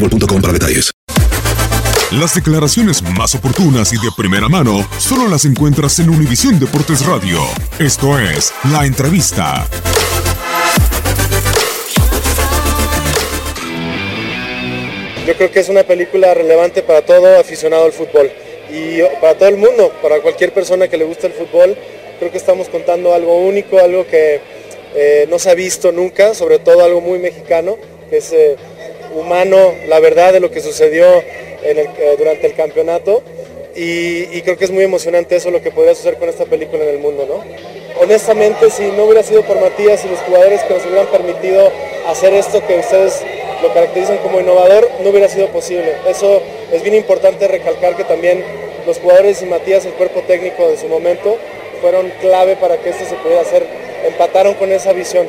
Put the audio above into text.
para detalles. Las declaraciones más oportunas y de primera mano solo las encuentras en Univisión Deportes Radio. Esto es La Entrevista. Yo creo que es una película relevante para todo aficionado al fútbol y para todo el mundo, para cualquier persona que le guste el fútbol. Creo que estamos contando algo único, algo que eh, no se ha visto nunca, sobre todo algo muy mexicano, que es eh, humano, la verdad de lo que sucedió eh, durante el campeonato. Y, y creo que es muy emocionante eso lo que podría suceder con esta película en el mundo, ¿no? Honestamente, si no hubiera sido por Matías y los jugadores que nos hubieran permitido hacer esto que ustedes lo caracterizan como innovador, no hubiera sido posible. Eso es bien importante recalcar que también los jugadores y Matías, el cuerpo técnico de su momento, fueron clave para que esto se pudiera hacer. Empataron con esa visión.